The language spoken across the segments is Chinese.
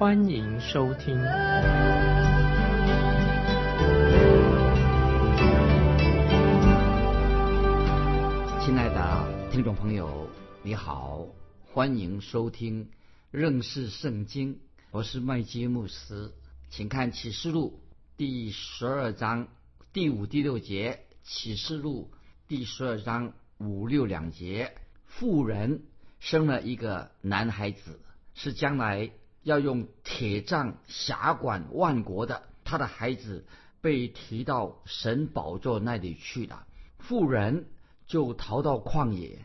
欢迎收听。亲爱的听众朋友，你好，欢迎收听认识圣经，我是麦基牧师，请看启示录第十二章第五、第六节。启示录第十二章五六两节，妇人生了一个男孩子，是将来要用铁杖辖管万国的。他的孩子被提到神宝座那里去了，妇人就逃到旷野，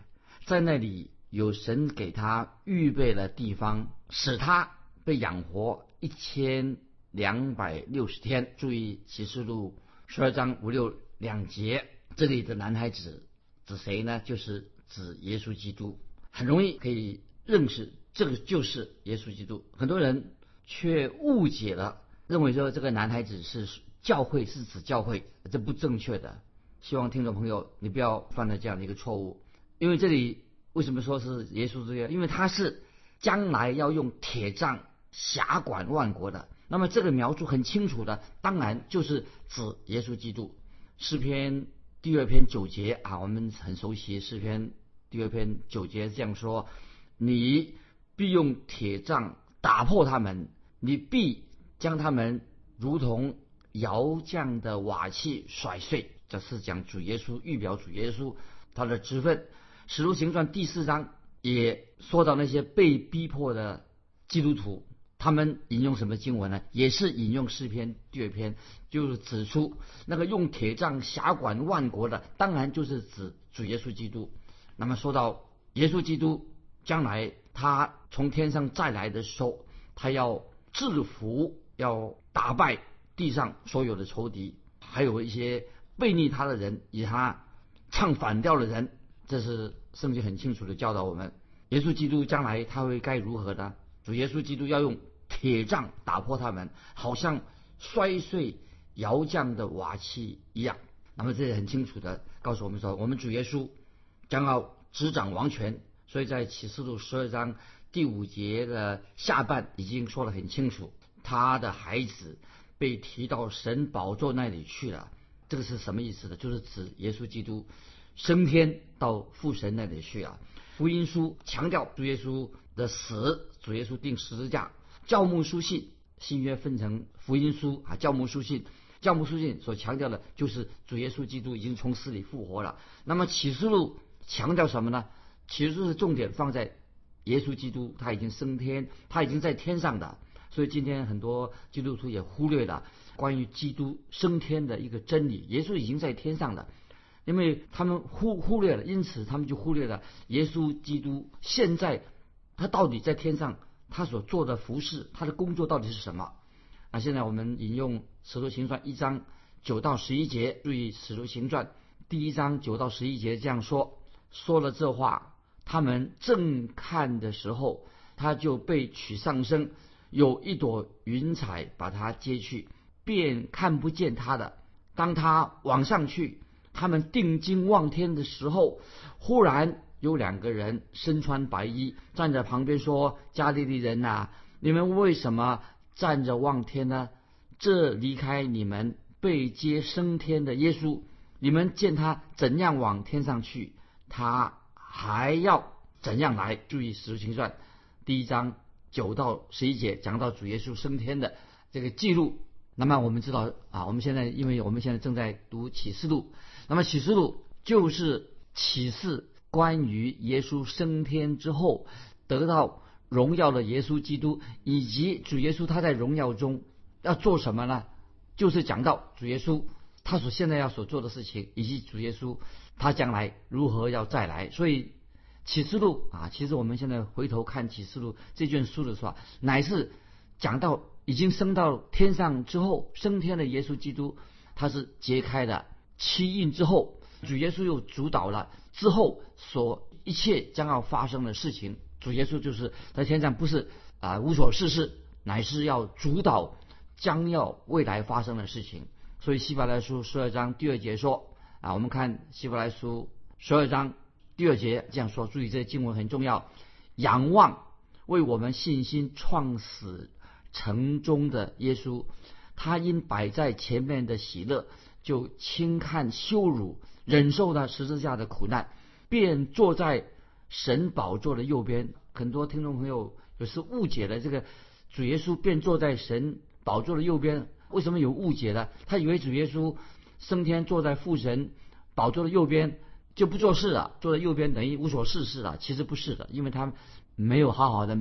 在那里有神给他预备了地方，使他被养活一千两百六十天。注意启示录十二章五六。两节，这里的男孩子指谁呢？就是指耶稣基督，很容易可以认识这个就是耶稣基督。很多人却误解了，认为说这个男孩子是教会，是指教会，这不正确的。希望听众朋友你不要犯了这样的一个错误，因为这里为什么说是耶稣这个？因为他是将来要用铁杖辖管万国的。那么这个描述很清楚的，当然就是指耶稣基督。诗篇第二篇九节啊，我们很熟悉。诗篇第二篇九节这样说：“你必用铁杖打破他们，你必将他们如同窑匠的瓦器甩碎。”这是讲主耶稣预表主耶稣他的职分。使徒行传第四章也说到那些被逼迫的基督徒。他们引用什么经文呢？也是引用诗篇第二篇，就是指出那个用铁杖辖管万国的，当然就是指主耶稣基督。那么说到耶稣基督将来他从天上再来的时候，他要制服、要打败地上所有的仇敌，还有一些背逆他的人，以他唱反调的人，这是圣经很清楚的教导我们。耶稣基督将来他会该如何呢？主耶稣基督要用。铁杖打破他们，好像摔碎窑匠的瓦器一样。那么这也很清楚的告诉我们说，我们主耶稣将要执掌王权。所以在启示录十二章第五节的下半已经说得很清楚，他的孩子被提到神宝座那里去了。这个是什么意思呢？就是指耶稣基督升天到父神那里去了。福音书强调主耶稣的死，主耶稣定十字架。教牧书信，新约分成福音书啊，教牧书信，教牧书信所强调的就是主耶稣基督已经从死里复活了。那么启示录强调什么呢？启示录是重点放在耶稣基督，他已经升天，他已经在天上的。所以今天很多基督徒也忽略了关于基督升天的一个真理。耶稣已经在天上了，因为他们忽忽略了，因此他们就忽略了耶稣基督现在他到底在天上。他所做的服饰，他的工作到底是什么？那现在我们引用《使徒行传》一章九到十一节，注意《使徒行传》第一章九到十一节这样说：说了这话，他们正看的时候，他就被取上升，有一朵云彩把他接去，便看不见他的。当他往上去，他们定睛望天的时候，忽然。有两个人身穿白衣站在旁边说：“加利利人呐，你们为什么站着望天呢？这离开你们被接升天的耶稣，你们见他怎样往天上去，他还要怎样来？注意《使徒行传》第一章九到十一节讲到主耶稣升天的这个记录。那么我们知道啊，我们现在因为我们现在正在读启示录，那么启示录就是启示。关于耶稣升天之后得到荣耀的耶稣基督，以及主耶稣他在荣耀中要做什么呢？就是讲到主耶稣他所现在要所做的事情，以及主耶稣他将来如何要再来。所以启示录啊，其实我们现在回头看启示录这卷书的时候，乃是讲到已经升到天上之后，升天的耶稣基督，他是揭开的七印之后，主耶稣又主导了之后所一切将要发生的事情。主耶稣就是在天上，不是啊无所事事，乃是要主导将要未来发生的事情。所以希伯来书十二章第二节说啊，我们看希伯来书十二章第二节这样说，注意这经文很重要，仰望为我们信心创始成终的耶稣，他因摆在前面的喜乐，就轻看羞辱，忍受了十字架的苦难，便坐在。神宝座的右边，很多听众朋友有时误解了这个主耶稣便坐在神宝座的右边，为什么有误解呢？他以为主耶稣升天坐在父神宝座的右边就不做事了，坐在右边等于无所事事了。其实不是的，因为他没有好好的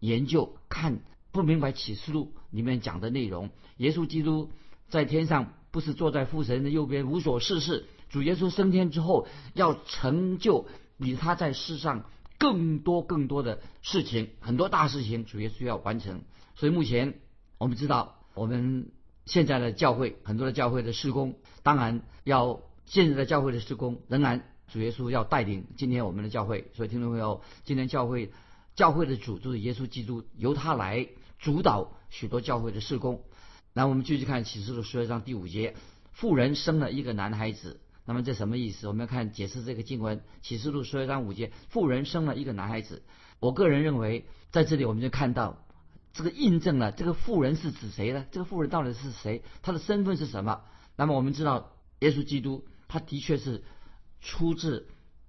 研究，看不明白启示录里面讲的内容。耶稣基督在天上不是坐在父神的右边无所事事，主耶稣升天之后要成就。比他在世上更多更多的事情，很多大事情，主耶稣要完成。所以目前我们知道，我们现在的教会很多的教会的施工，当然要现在的教会的施工，仍然主耶稣要带领今天我们的教会。所以听众朋友，今天教会教会的主就是耶稣基督，由他来主导许多教会的施工。那我们继续看启示录十二章第五节，妇人生了一个男孩子。那么这什么意思？我们要看解释这个经文，启示录十二章五节，妇人生了一个男孩子。我个人认为，在这里我们就看到这个印证了这个富人是指谁呢？这个富人到底是谁？他的身份是什么？那么我们知道，耶稣基督他的确是出自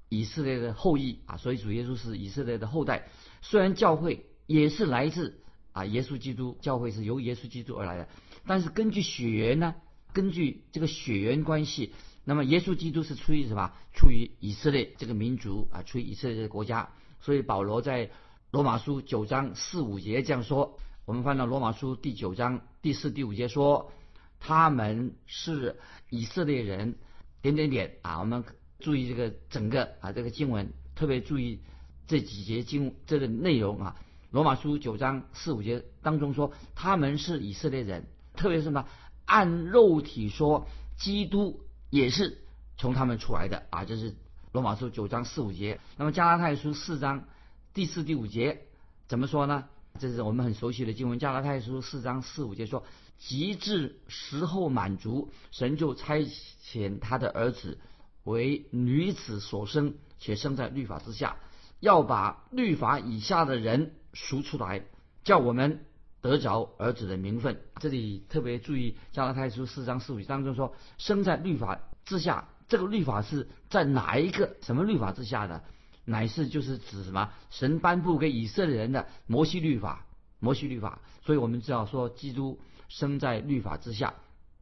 以色列的后裔啊，所以主耶稣是以色列的后代。虽然教会也是来自啊耶稣基督，教会是由耶稣基督而来的，但是根据血缘呢，根据这个血缘关系。那么，耶稣基督是出于什么？出于以色列这个民族啊，出于以色列这个国家。所以保罗在罗马书九章四五节这样说。我们翻到罗马书第九章第四、第五节说，他们是以色列人，点点点啊。我们注意这个整个啊这个经文，特别注意这几节经这个内容啊。罗马书九章四五节当中说，他们是以色列人，特别是什么？按肉体说，基督。也是从他们出来的啊，这是罗马书九章四五节。那么加拉太书四章第四、第五节怎么说呢？这是我们很熟悉的经文。加拉太书四章四五节说：“极致时候满足，神就差遣他的儿子为女子所生，且生在律法之下，要把律法以下的人赎出来，叫我们得着儿子的名分。”这里特别注意加拉太书四章四五节当中说：“生在律法。”之下，这个律法是在哪一个什么律法之下的？乃是就是指什么？神颁布给以色列人的摩西律法，摩西律法。所以我们知道说，基督生在律法之下。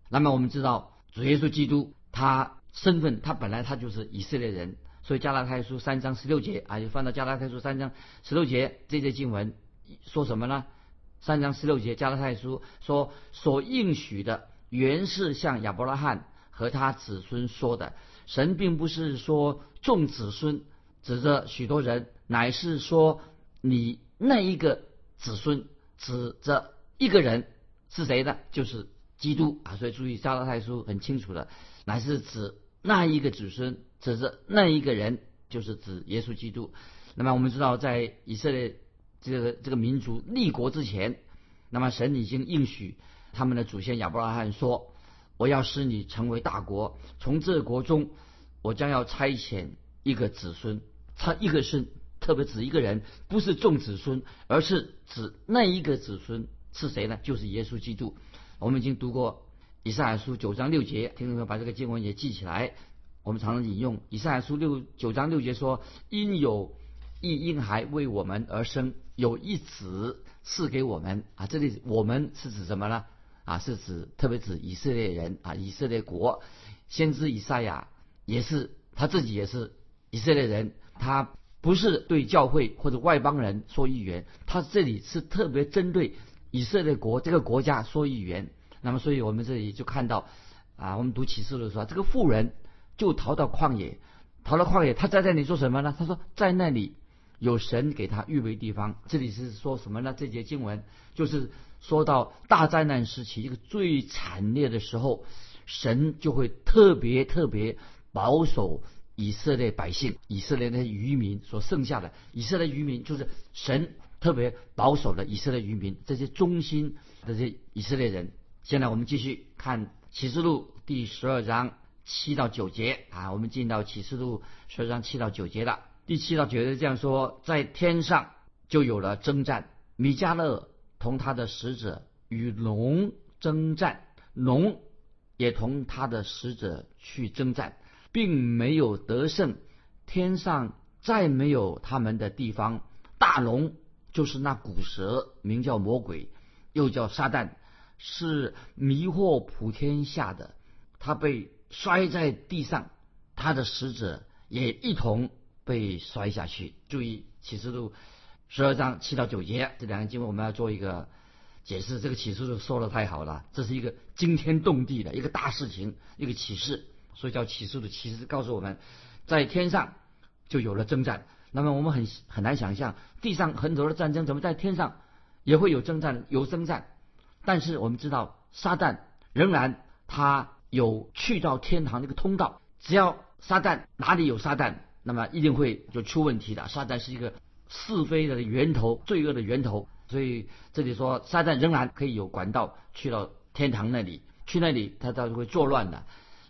那么我们知道主耶稣基督他身份，他本来他就是以色列人。所以加拉太书三章十六节啊，就翻到加拉太书三章十六节这些经文说什么呢？三章十六节加拉太书说所应许的原是向亚伯拉罕。和他子孙说的，神并不是说众子孙指着许多人，乃是说你那一个子孙指着一个人是谁呢？就是基督啊！所以注意加拉太书很清楚的，乃是指那一个子孙指着那一个人，就是指耶稣基督。那么我们知道，在以色列这个这个民族立国之前，那么神已经应许他们的祖先亚伯拉罕说。我要使你成为大国，从这国中，我将要差遣一个子孙。他一个是特别指一个人，不是众子孙，而是指那一个子孙是谁呢？就是耶稣基督。我们已经读过以赛亚书九章六节，听众朋友把这个经文也记起来。我们常常引用以赛亚书六九章六节说：“因有一婴孩为我们而生，有一子赐给我们。”啊，这里我们是指什么呢？啊，是指特别指以色列人啊，以色列国，先知以赛亚也是他自己也是以色列人，他不是对教会或者外邦人说预言，他这里是特别针对以色列国这个国家说预言。那么，所以我们这里就看到啊，我们读启示的时候，这个妇人就逃到旷野，逃到旷野，他在那里做什么呢？他说在那里有神给他预备地方。这里是说什么呢？这节经文就是说到大灾难时期一个最惨烈的时候，神就会特别特别保守以色列百姓，以色列的渔民所剩下的以色列渔民，就是神特别保守的以色列渔民，这些忠心的这些以色列人。现在我们继续看启示录第十二章七到九节啊，我们进到启示录十二章七到九节了。第七到九节这样说，在天上就有了征战，米迦勒。同他的使者与龙征战，龙也同他的使者去征战，并没有得胜。天上再没有他们的地方。大龙就是那古蛇，名叫魔鬼，又叫撒旦，是迷惑普天下的。他被摔在地上，他的使者也一同被摔下去。注意启示录。十二章七到九节这两个经文，我们要做一个解释。这个启示说的太好了，这是一个惊天动地的一个大事情，一个启示，所以叫启示的启示，告诉我们，在天上就有了征战。那么我们很很难想象，地上很多的战争，怎么在天上也会有征战？有征战，但是我们知道，撒旦仍然他有去到天堂那个通道。只要撒旦哪里有撒旦，那么一定会就出问题的。撒旦是一个。是非的源头，罪恶的源头，所以这里说撒旦仍然可以有管道去到天堂那里，去那里他倒是会作乱的。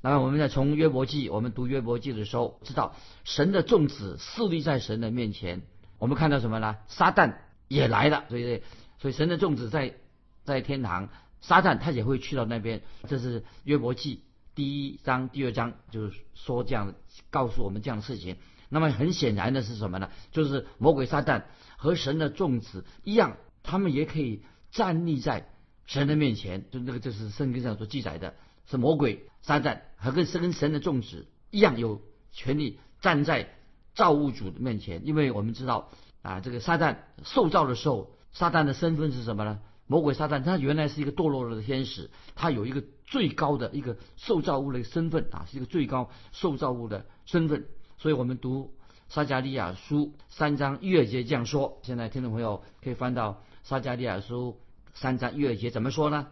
那么我们在从约伯记，我们读约伯记的时候，知道神的众子势立在神的面前，我们看到什么呢？撒旦也来了，所以所以神的众子在在天堂，撒旦他也会去到那边。这是约伯记第一章、第二章，就是说这样告诉我们这样的事情。那么很显然的是什么呢？就是魔鬼撒旦和神的众子一样，他们也可以站立在神的面前。就那个，就是圣经上所记载的，是魔鬼撒旦和跟神跟神的众子一样，有权利站在造物主的面前。因为我们知道啊，这个撒旦受造的时候，撒旦的身份是什么呢？魔鬼撒旦他原来是一个堕落了的天使，他有一个最高的一个受造物的身份啊，是一个最高受造物的身份。所以我们读撒加利亚书三章一二节这样说。现在听众朋友可以翻到撒加利亚书三章一二节怎么说呢？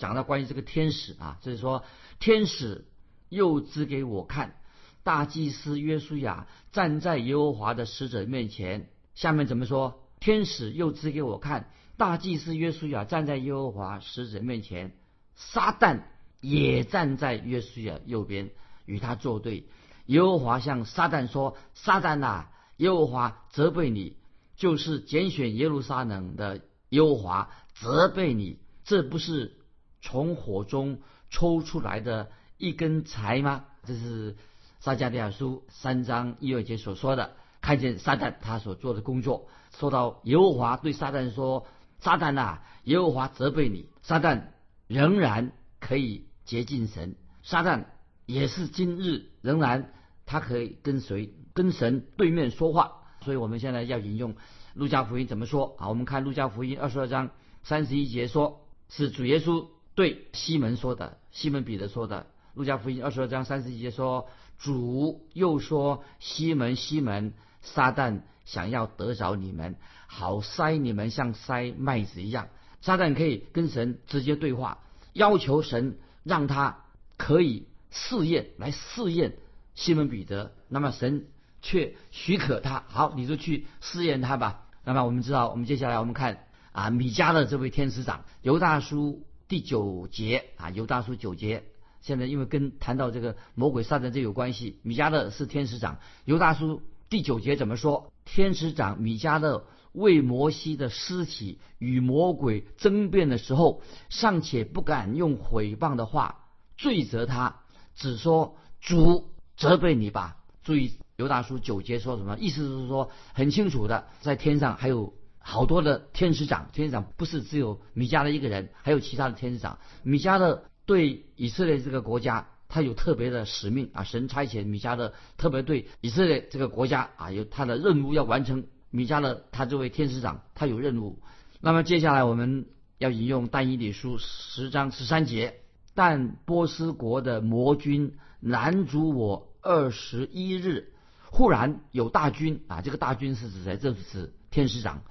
讲到关于这个天使啊，就是说天使又指给我看，大祭司约书亚站在耶和华的使者面前。下面怎么说？天使又指给我看，大祭司约书亚站在耶和华使者面前，撒旦也站在约书亚右边，与他作对。耶和华向撒旦说：“撒旦呐，耶和华责备你，就是拣选耶路撒冷的耶和华责备你，这不是从火中抽出来的一根柴吗？”这是撒迦利亚书三章一二节所说的。看见撒旦他所做的工作，说到耶和华对撒旦说：“撒旦呐，耶和华责备你。”撒旦仍然可以接近神，撒旦也是今日仍然。他可以跟谁跟神对面说话，所以我们现在要引用路加福音怎么说啊？我们看路加福音二十二章三十一节说，是主耶稣对西门说的，西门彼得说的。路加福音二十二章三十一节说，主又说，西门西门，撒旦想要得着你们，好塞你们像塞麦子一样。撒旦可以跟神直接对话，要求神让他可以试验来试验。西门彼得，那么神却许可他，好，你就去试验他吧。那么我们知道，我们接下来我们看啊，米迦的这位天使长，犹大书第九节啊，犹大书九节。现在因为跟谈到这个魔鬼撒旦这有关系，米迦勒是天使长。犹大书第九节怎么说？天使长米迦勒为摩西的尸体与魔鬼争辩的时候，尚且不敢用毁谤的话罪责他，只说主。责备你吧！注意，犹大书九节说什么？意思是说很清楚的，在天上还有好多的天使长。天使长不是只有米迦的一个人，还有其他的天使长。米迦的对以色列这个国家，他有特别的使命啊！神差遣米迦的特别对以色列这个国家啊，有他的任务要完成。米迦的他作为天使长，他有任务。那么接下来我们要引用但以理书十章十三节：但波斯国的魔君拦阻我。二十一日，忽然有大军啊！这个大军是指谁？这是指天使长。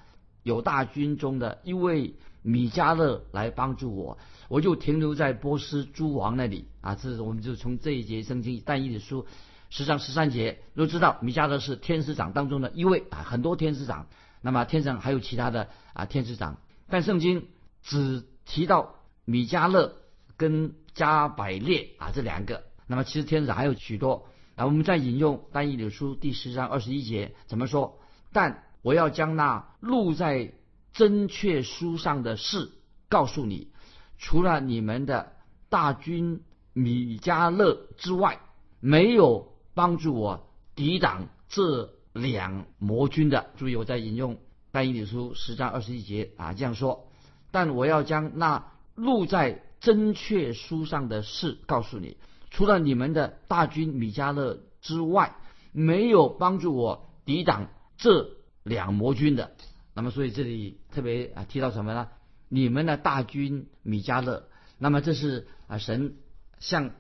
有大军中的一位米迦勒来帮助我，我就停留在波斯诸王那里啊。这是我们就从这一节圣经但一的书十章十三节都知道，米迦勒是天使长当中的一位啊，很多天使长。那么天上还有其他的啊天使长，但圣经只提到米迦勒跟加百列啊这两个。那么其实天使还有许多。啊，我们再引用但一的书第十章二十一节怎么说？但我要将那录在真确书上的事告诉你，除了你们的大军米迦勒之外，没有帮助我抵挡这两魔军的。注意，我在引用但以理书十章二十一节啊这样说。但我要将那录在真确书上的事告诉你。除了你们的大军米迦勒之外，没有帮助我抵挡这两魔军的。那么，所以这里特别啊提到什么呢？你们的大军米迦勒。那么这是啊神向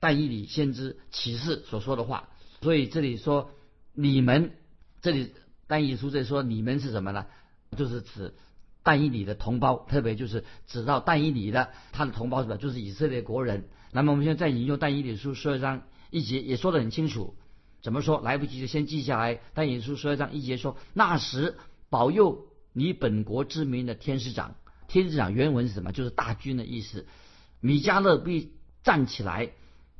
但以理先知启示所说的话。所以这里说你们，这里但以书这里说你们是什么呢？就是指但以理的同胞，特别就是指到但以理的他的同胞是吧？就是以色列国人。那么我们现在再引用但以理书十二章一节，也说得很清楚。怎么说？来不及就先记下来。但以理书十二章一节说：“那时保佑你本国之民的天使长，天使长原文是什么？就是大军的意思。米迦勒必站起来，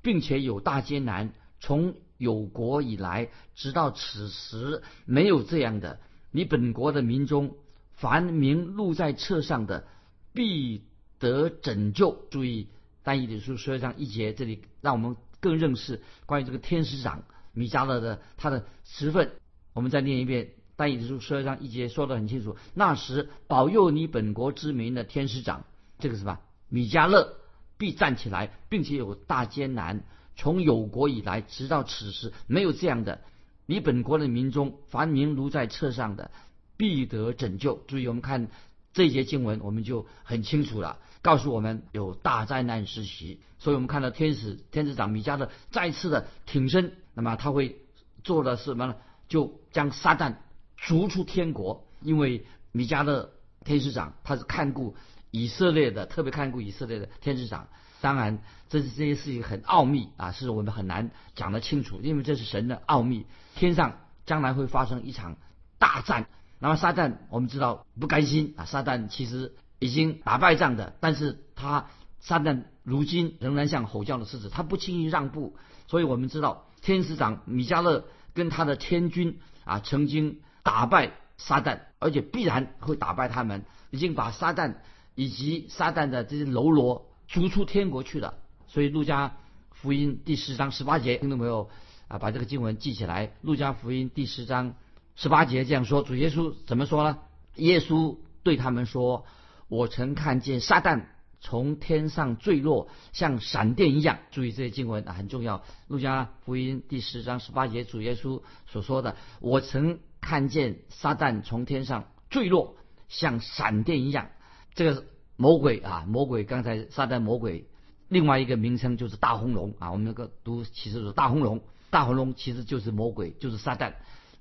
并且有大艰难。从有国以来，直到此时，没有这样的。你本国的民中，凡名录在册上的，必得拯救。注意。”但以理书十二章一节，这里让我们更认识关于这个天使长米迦勒的他的十份。我们再念一遍，但以理书十二章一节说得很清楚：那时保佑你本国之民的天使长，这个是吧米迦勒必站起来，并且有大艰难。从有国以来，直到此时，没有这样的。你本国的民中，凡名如在册上的，必得拯救。注意，我们看这一节经文，我们就很清楚了。告诉我们有大灾难时期，所以我们看到天使天使长米迦勒再次的挺身，那么他会做的是什么呢？就将撒旦逐出天国。因为米迦勒天使长他是看顾以色列的，特别看顾以色列的天使长。当然，这是这些事情很奥秘啊，是我们很难讲得清楚，因为这是神的奥秘。天上将来会发生一场大战，那么撒旦我们知道不甘心啊，撒旦其实。已经打败仗的，但是他撒旦如今仍然像吼叫的狮子，他不轻易让步。所以我们知道天使长米迦勒跟他的天军啊，曾经打败撒旦，而且必然会打败他们，已经把撒旦以及撒旦的这些喽啰逐出天国去了。所以路加福音第十章十八节，听到没有啊？把这个经文记起来。路加福音第十章十八节这样说：主耶稣怎么说呢？耶稣对他们说。我曾看见撒旦从天上坠落，像闪电一样。注意这些经文啊，很重要。路加福音第十章十八节，主耶稣所说的：“我曾看见撒旦从天上坠落，像闪电一样。”这个魔鬼啊，魔鬼刚才撒旦魔鬼，另外一个名称就是大红龙啊。我们那个读其实是大红龙，大红龙其实就是魔鬼，就是撒旦，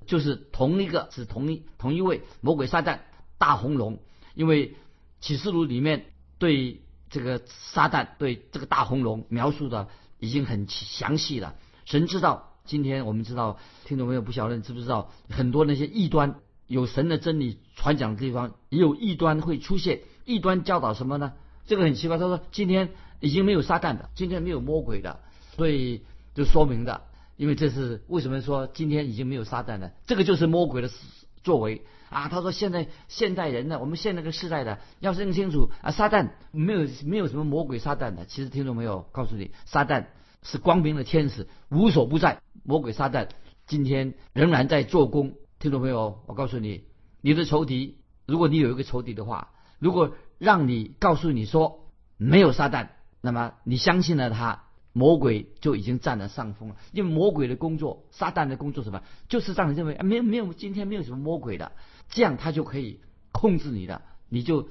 就是同一个，是同一同一位魔鬼撒旦大红龙，因为。启示录里面对这个撒旦、对这个大红龙描述的已经很详细了。神知道，今天我们知道，听众朋友不晓得你知不知道，很多那些异端有神的真理传讲的地方，也有异端会出现。异端教导什么呢？这个很奇怪。他说今天已经没有撒旦的，今天没有魔鬼的，所以就说明的，因为这是为什么说今天已经没有撒旦的？这个就是魔鬼的作为。啊，他说现在现代人呢，我们现在这个时代的，要认清楚啊，撒旦没有没有什么魔鬼撒旦的，其实听众没有告诉你，撒旦是光明的天使，无所不在。魔鬼撒旦今天仍然在做工。听众朋友，我告诉你，你的仇敌，如果你有一个仇敌的话，如果让你告诉你说没有撒旦，那么你相信了他。魔鬼就已经占了上风了，因为魔鬼的工作，撒旦的工作什么，就是让你认为啊，没有没有，今天没有什么魔鬼的，这样他就可以控制你的，你就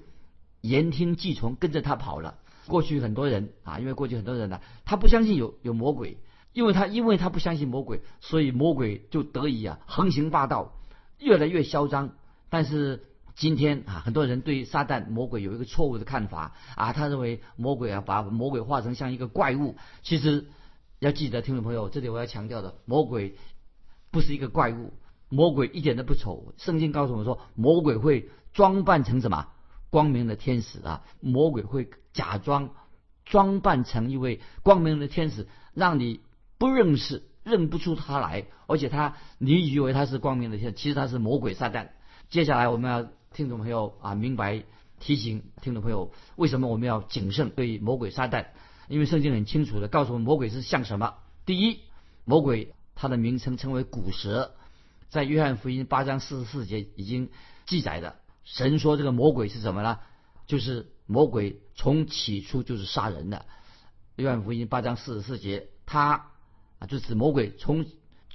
言听计从，跟着他跑了。过去很多人啊，因为过去很多人呢，他不相信有有魔鬼，因为他因为他不相信魔鬼，所以魔鬼就得以啊横行霸道，越来越嚣张。但是今天啊，很多人对撒旦魔鬼有一个错误的看法啊，他认为魔鬼啊把魔鬼化成像一个怪物。其实要记得，听众朋友，这里我要强调的，魔鬼不是一个怪物，魔鬼一点都不丑。圣经告诉我们说，魔鬼会装扮成什么光明的天使啊？魔鬼会假装装扮成一位光明的天使，让你不认识、认不出他来，而且他你以为他是光明的天使，其实他是魔鬼撒旦。接下来我们要。听众朋友啊，明白提醒听众朋友，为什么我们要谨慎对魔鬼撒旦？因为圣经很清楚的告诉我们，魔鬼是像什么？第一，魔鬼它的名称称为古蛇，在约翰福音八章四十四节已经记载的。神说这个魔鬼是什么呢？就是魔鬼从起初就是杀人的。约翰福音八章四十四节，他啊就指魔鬼从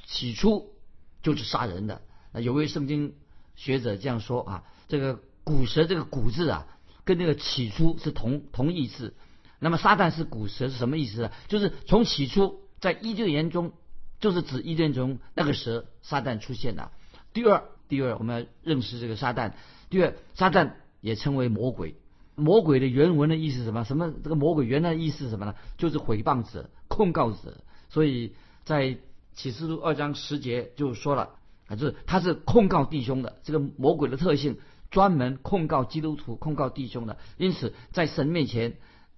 起初就是杀人的。那有位圣经学者这样说啊。这个古蛇这个古字啊，跟那个起初是同同义字。那么撒旦是古蛇是什么意思呢？就是从起初在伊甸园中，就是指伊甸中那个蛇撒旦出现的。第二，第二我们要认识这个撒旦。第二，撒旦也称为魔鬼。魔鬼的原文的意思什么？什么？这个魔鬼原来的意思是什么呢？就是毁谤者、控告者。所以在启示录二章十节就说了啊，就是他是控告弟兄的。这个魔鬼的特性。专门控告基督徒、控告弟兄的，因此在神面前，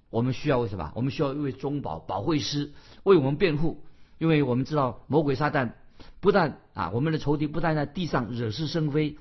我们需要为什么？我们需要一位中保、保惠师为我们辩护，因为我们知道魔鬼撒旦不但啊，我们的仇敌不但在地上惹是生非，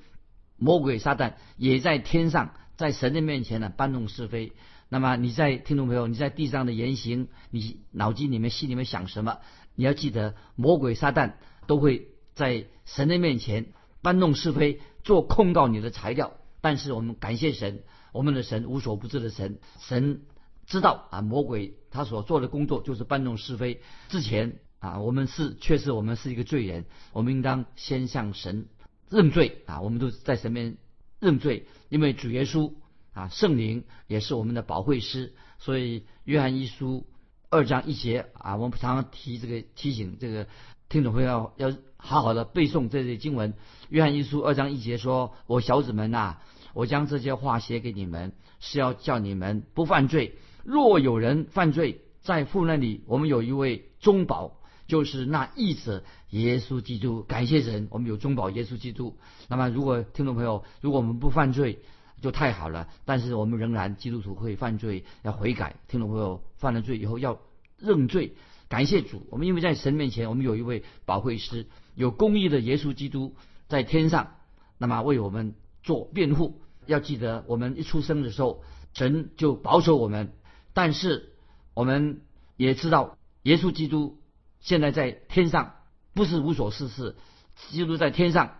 魔鬼撒旦也在天上，在神的面前呢搬弄是非。那么你在听众朋友，你在地上的言行，你脑筋里面、心里面想什么？你要记得，魔鬼撒旦都会在神的面前搬弄是非，做控告你的材料。但是我们感谢神，我们的神无所不知的神，神知道啊，魔鬼他所做的工作就是搬弄是非。之前啊，我们是确实我们是一个罪人，我们应当先向神认罪啊，我们都在神面认罪，因为主耶稣啊，圣灵也是我们的保惠师，所以约翰一书二章一节啊，我们常常提这个提醒这个听众朋友要要好好的背诵这些经文。约翰一书二章一节说：“我小子们呐，我将这些话写给你们，是要叫你们不犯罪。若有人犯罪，在父那里，我们有一位中保，就是那义者耶稣基督。感谢神，我们有中保耶稣基督。那么，如果听众朋友，如果我们不犯罪，就太好了。但是我们仍然基督徒会犯罪，要悔改。听众朋友犯了罪以后要认罪，感谢主。我们因为在神面前，我们有一位保惠师，有公义的耶稣基督。”在天上，那么为我们做辩护。要记得，我们一出生的时候，神就保守我们。但是，我们也知道，耶稣基督现在在天上，不是无所事事。基督在天上，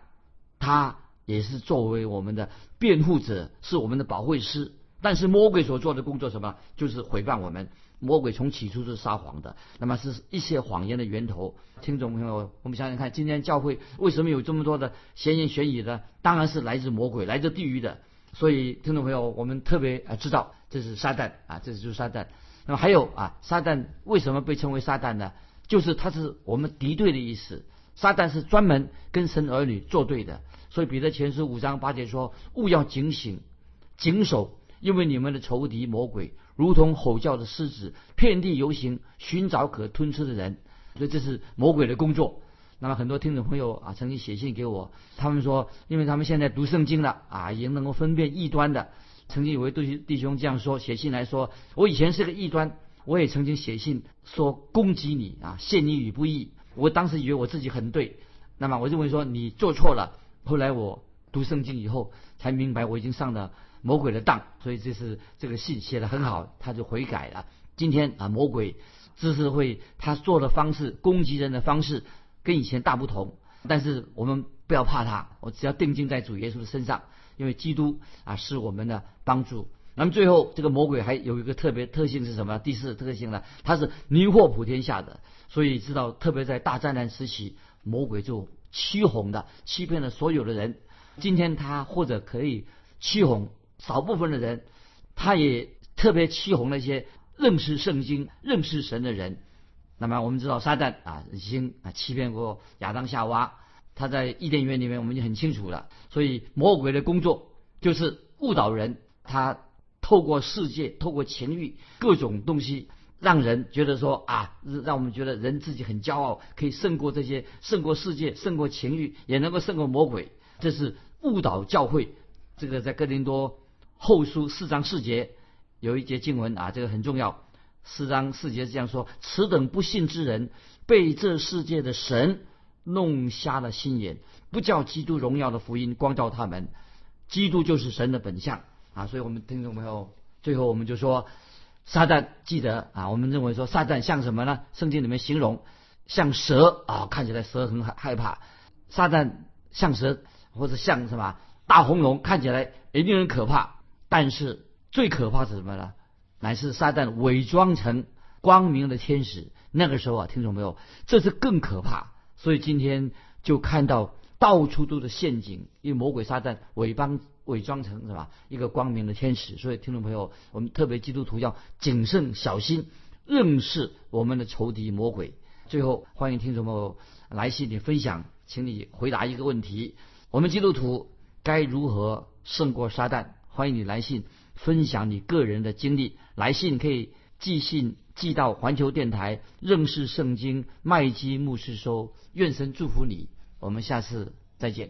他也是作为我们的辩护者，是我们的保惠师。但是，魔鬼所做的工作什么？就是毁谤我们。魔鬼从起初是撒谎的，那么是一些谎言的源头。听众朋友，我们想想看，今天教会为什么有这么多的闲言闲语的？当然是来自魔鬼，来自地狱的。所以，听众朋友，我们特别啊知道这是撒旦啊，这是就是撒旦。那么还有啊，撒旦为什么被称为撒旦呢？就是他是我们敌对的意思。撒旦是专门跟神儿女作对的。所以彼得前书五章八节说：“勿要警醒，谨守，因为你们的仇敌魔鬼。”如同吼叫的狮子，遍地游行，寻找可吞吃的人。所以这是魔鬼的工作。那么很多听众朋友啊，曾经写信给我，他们说，因为他们现在读圣经了啊，已经能够分辨异端的。曾经有位弟兄弟兄这样说，写信来说，我以前是个异端，我也曾经写信说攻击你啊，陷你于不义。我当时以为我自己很对，那么我认为说你做错了。后来我读圣经以后，才明白我已经上了。魔鬼的当，所以这是这个信写的很好，他就悔改了。今天啊，魔鬼知识会他做的方式，攻击人的方式跟以前大不同。但是我们不要怕他，我只要定睛在主耶稣的身上，因为基督啊是我们的帮助。那么最后，这个魔鬼还有一个特别特性是什么？第四特性呢？他是迷惑普天下的，所以知道特别在大灾难时期，魔鬼就欺哄的，欺骗了所有的人。今天他或者可以欺哄。少部分的人，他也特别欺哄那些认识圣经、认识神的人。那么我们知道撒旦啊，已经啊欺骗过亚当夏娃，他在伊甸园里面，我们就很清楚了。所以魔鬼的工作就是误导人。他透过世界，透过情欲，各种东西，让人觉得说啊，让我们觉得人自己很骄傲，可以胜过这些，胜过世界，胜过情欲，也能够胜过魔鬼。这是误导教会。这个在哥林多后书四章四节有一节经文啊，这个很重要。四章四节是这样说：此等不信之人，被这世界的神弄瞎了心眼，不叫基督荣耀的福音光照他们。基督就是神的本相啊！所以我们听众朋友，最后我们就说，撒旦记得啊，我们认为说撒旦像什么呢？圣经里面形容像蛇啊，看起来蛇很害害怕。撒旦像蛇或者像什么大红龙，看起来也令人可怕。但是最可怕是什么呢？乃是撒旦伪装成光明的天使，那个时候啊，听众朋友，这是更可怕。所以今天就看到到处都是陷阱，因为魔鬼撒旦伪帮伪装成是吧一个光明的天使。所以听众朋友，我们特别基督徒要谨慎小心，认识我们的仇敌魔鬼。最后，欢迎听众朋友来信你分享，请你回答一个问题：我们基督徒该如何胜过撒旦？欢迎你来信。分享你个人的经历，来信可以寄信寄到环球电台认识圣经麦基牧师收，愿神祝福你，我们下次再见。